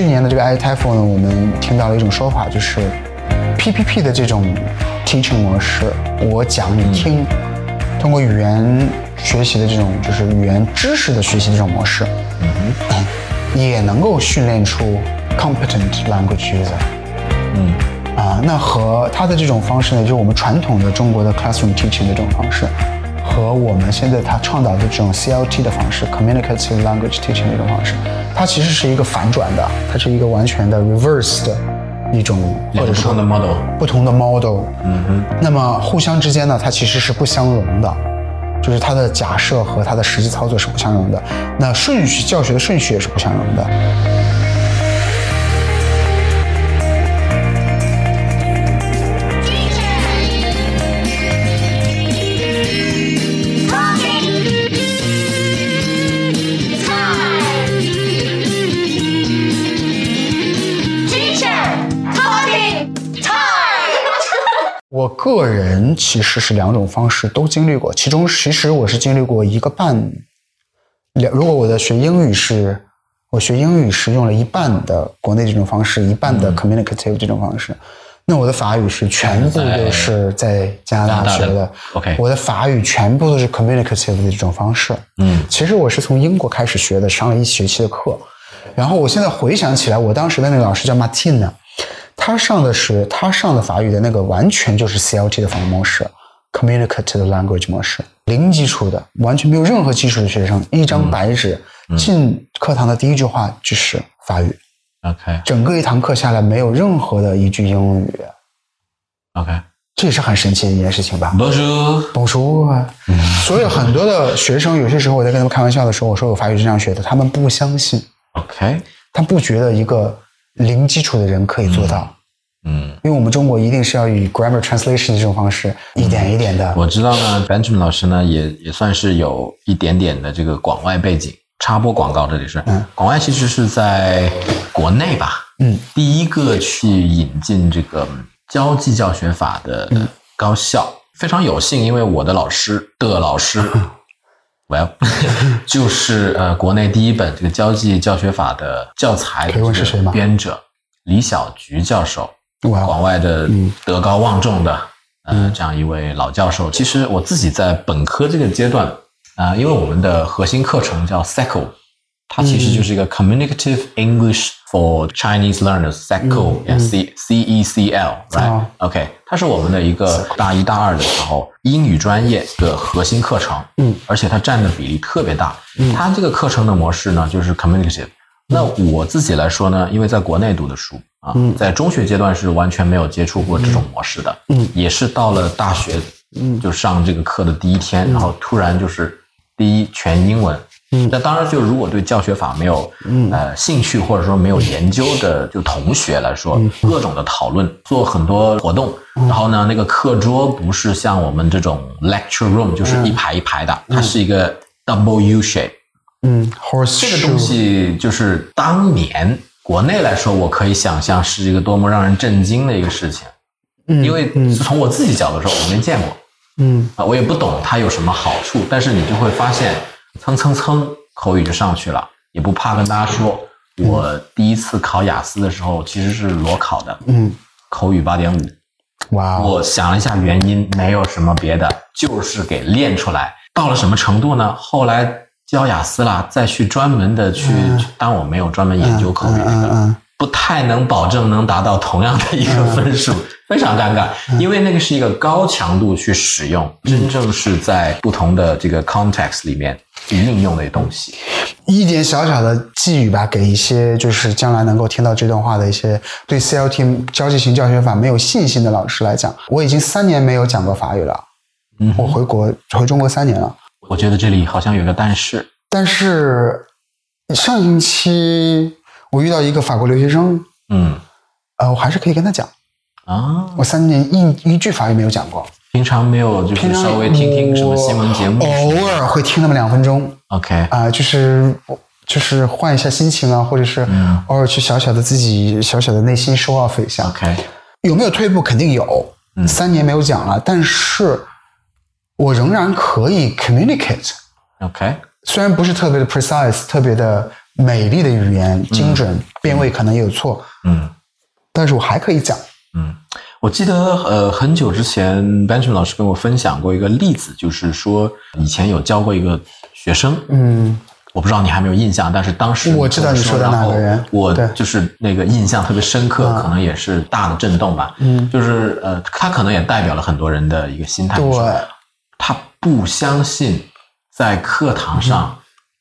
年的这个 ITFL 呢，我们听到了一种说法，就是 PPP 的这种 teaching 模式，我讲你听，通过语言学习的这种就是语言知识的学习这种模式，也能够训练出 competent language user。嗯。啊，那和他的这种方式呢，就是我们传统的中国的 classroom teaching 的这种方式，和我们现在他倡导的这种 CLT 的方式 communicative language teaching 的一种方式，它其实是一个反转的，它是一个完全的 reverse 的一种，或者说不同的 model，不同的 model。嗯哼，那么互相之间呢，它其实是不相容的，就是它的假设和它的实际操作是不相容的。那顺序教学的顺序也是不相容的。个人其实是两种方式都经历过，其中其实我是经历过一个半，两如果我的学英语是，我学英语是用了一半的国内这种方式，一半的 communicative 这种方式，那我的法语是全部都是在加拿大学的，OK。我的法语全部都是 communicative 的这种方式，嗯。其实我是从英国开始学的，上了一学期的课。然后我现在回想起来，我当时的那个老师叫 Martin，他上的是他上的法语的那个完全就是 CLT 的方模式，communicative language 模式，零基础的，完全没有任何基础的学生，一张白纸，进课堂的第一句话就是法语，，OK。整个一堂课下来没有任何的一句英语，OK，这也是很神奇的一件事情吧。Bonjour，懂书啊！所以很多的学生，有些时候我在跟他们开玩笑的时候，我说我法语是这样学的，他们不相信，OK，他不觉得一个零基础的人可以做到，嗯，因为我们中国一定是要以 grammar translation 的这种方式，一点一点的。我知道呢，Benjamin 老师呢也也算是有一点点的这个广外背景。插播广告，这里是，嗯广外其实是在国内吧，嗯，第一个去引进这个交际教学法的嗯高校，非常有幸，因为我的老师的老师 ，well，就是呃国内第一本这个交际教学法的教材的编者李小菊教授，哇广外的嗯。德高望重的，呃，这样一位老教授。其实我自己在本科这个阶段，啊、因为我们的核心课程叫 SECO，它其实就是一个 Communicative English for Chinese Learners，SECO，、C C E C L，right？、哦。OK，它是我们的一个大一大二的时候英语专业的核心课程，嗯，而且它占的比例特别大。它这个课程的模式呢，就是 communicative。那我自己来说呢，因为在国内读的书啊，在中学阶段是完全没有接触过这种模式的，嗯。也是到了大学，嗯。就上这个课的第一天，然后突然就是第一全英文。嗯。那当然，就如果对教学法没有呃兴趣或者说没有研究的就同学来说，嗯。各种的讨论，做很多活动，然后呢，那个课桌不是像我们这种 lecture room，就是一排一排的，它是一个 double U shape。嗯，horse 这个东西就是当年国内来说，我可以想象是一个多么让人震惊的一个事情，嗯因为从我自己角度说，我没见过。嗯。啊，我也不懂它有什么好处，但是你就会发现，蹭蹭蹭口语就上去了，也不怕跟大家说，我第一次考雅思的时候其实是裸考的，嗯，口语八点五，哇哦，我想了一下原因，没有什么别的，就是给练出来。到了什么程度呢？后来教雅思啦，再去专门的去，当我没有专门研究口语不太能保证能达到同样的一个分数，非常尴尬，因为那个是一个高强度去使用，真正是在不同的这个 context 里面去运用的东西。一点小小的寄语吧，给一些就是将来能够听到这段话的一些对 CLT 交际型教学法没有信心的老师来讲，我已经三年没有讲过法语了，嗯我回国回中国三年了，我觉得这里好像有个但是，但是上星期我遇到一个法国留学生，嗯。呃，我还是可以跟他讲，啊，我三年一一句法语没有讲过，平常没有就是稍微听听什么新闻节目？偶尔会听那么两分钟，，OK，啊、就是就是换一下心情啊，或者是嗯。偶尔去小小的自己小小的内心 show off 一下。OK，有没有退步？肯定有。嗯。三年没有讲了，但是我仍然可以 communicate，OK，虽然不是特别的 precise，特别的美丽的语言，精准，变位可能也有错，嗯。但是我还可以讲。嗯，我记得呃很久之前，Benjamin 老师跟我分享过一个例子，就是说以前有教过一个学生，嗯，我不知道你还没有印象，但是当时我知道你说的哪个人然后我就是那个印象特别深刻，可能也是大的震动吧。嗯。就是呃，他可能也代表了很多人的一个心态，就是对，他不相信在课堂上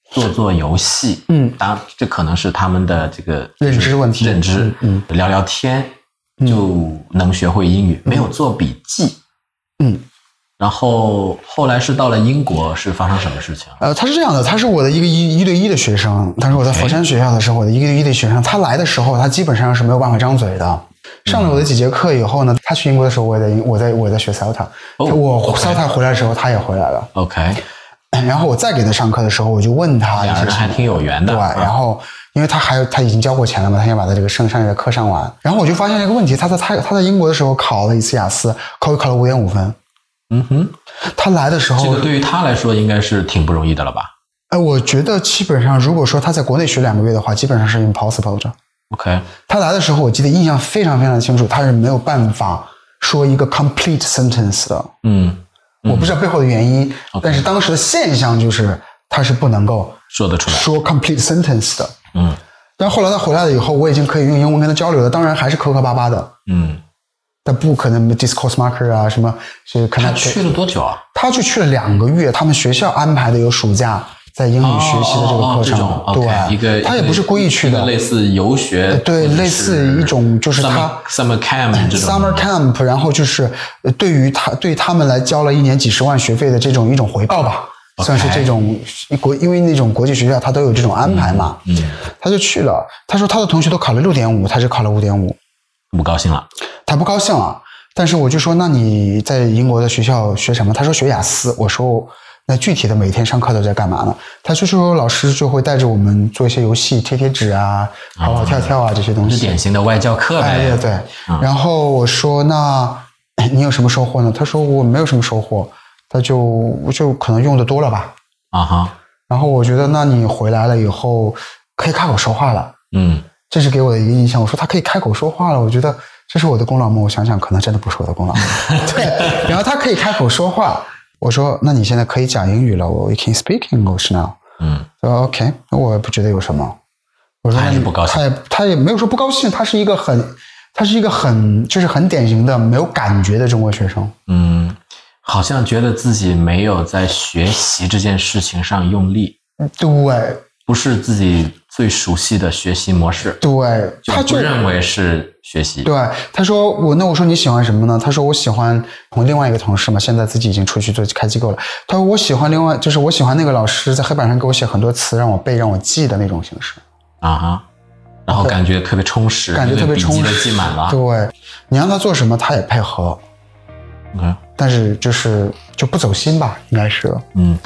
做做游戏，嗯。当然这可能是他们的这个认知问题。认知，嗯。聊聊天就能学会英语，没有做笔记，嗯。然后后来是到了英国，是发生什么事情？呃，他是这样的，他是我的一个一一对一的学生，他是我在佛山学校的时候，我的一个一对一的学生。他来的时候，他基本上是没有办法张嘴的。上了我的几节课以后呢，他去英国的时候，我也在我在我在学哦我 Celta 回来的时候，他也回来了。OK，然后我再给他上课的时候，我就问他一两。人还挺有缘的。对，啊然后因为他还有他已经交过钱了嘛，他想把他这个剩剩下的课上完。然后我就发现一个问题，他在他他在英国的时候考了一次雅思，考考了五点五分。嗯哼，他来的时候，这个对于他来说应该是挺不容易的了吧哎，我觉得基本上，如果说他在国内学两个月的话，基本上是 impossible 的。？OK，他来的时候，我记得印象非常非常清楚，他是没有办法说一个 complete sentence 的。嗯，我不知道背后的原因，但是当时的现象就是他是不能够说得出来。说 complete sentence 的。嗯但后来他回来了以后，我已经可以用英文跟他交流了，当然还是磕磕巴巴的。嗯，但不可能 discourse marker 啊，什么是可能他去了多久啊？他就去了两个月，他们学校安排的有暑假在英语学习的这个课程，哦哦哦这种 OK，一个对，他也不是故意去的，类似游学，对类似一种就是他 summer camp 这种 summer camp，然后就是呃对于他对他们来交了一年几十万学费的这种一种回报吧。算是这种国，因为那种国际学校他都有这种安排嘛，嗯，他就去了。他说他的同学都考了六点五，他只考了五点五，不高兴了。他不高兴了。但是我就说，那你在英国的学校学什么？他说学雅思。我说那具体的每天上课都在干嘛呢？他就说老师就会带着我们做一些游戏，贴贴纸啊，跑跑跳跳啊这些东西。是典型的外教课哎，呗。对对。然后我说那哎 你有什么收获呢？他说我没有什么收获，他就就可能用的多了吧。啊哈，然后我觉得那你回来了以后可以开口说话了。嗯，这是给我的一个印象。我说他可以开口说话了，我觉得这是我的功劳吗？我想想，可能真的不是我的功劳。对，然后他可以开口说话，我说那你现在可以讲英语了，我 we can speak English now。嗯，他说 OK，那我也不觉得有什么。我说他还那你是不高兴他也他也没有说不高兴，他是一个很他是一个很就是很典型的没有感觉的中国学生。嗯，好像觉得自己没有在学习这件事情上用力，对不是自己最熟悉的学习模式，对，他就认为是学习。对，他说我那我说你喜欢什么呢？他说我喜欢我另外一个同事嘛，现在自己已经出去做开机构了。他说我喜欢另外就是我喜欢那个老师在黑板上给我写很多词让我背让我记的那种形式，啊哈，然后感觉特别充实，感觉特别充实。记满了。对，你让他做什么他也配合，OK，但是就是就不走心吧，应该是。嗯，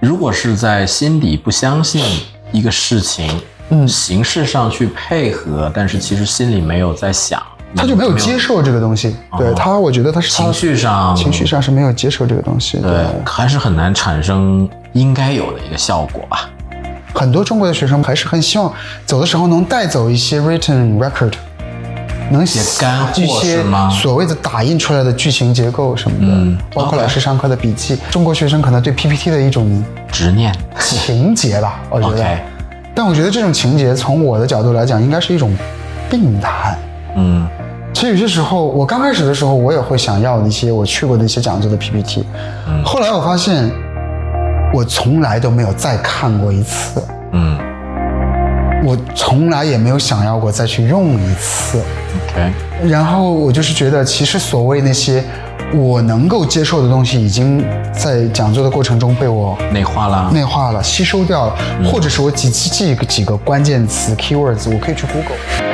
如果是在心底不相信一个事情，嗯形式上去配合，但是其实心里没有在想，他就没有接受这个东西，对他，我觉得他是他情绪上，情绪上是没有接受这个东西。对，还是很难产生应该有的一个效果吧。很多中国的学生还是很希望走的时候能带走一些 written record，能写干货一些是吗所谓的打印出来的剧情结构什么的，嗯包括老师上课的笔记。中国学生可能对 PPT 的一种执念情节吧，我觉得。但我觉得这种情节从我的角度来讲，应该是一种病态。嗯。其实有些时候，我刚开始的时候，我也会想要一些我去过的一些讲座的 PPT，、嗯。后来我发现，我从来都没有再看过一次。嗯。我从来也没有想要过再去用一次，，OK，然后我就是觉得，其实所谓那些我能够接受的东西，已经在讲座的过程中被我内化了。内化了、吸收掉了，或者是我几记几个几个关键词 keywords，我可以去 Google。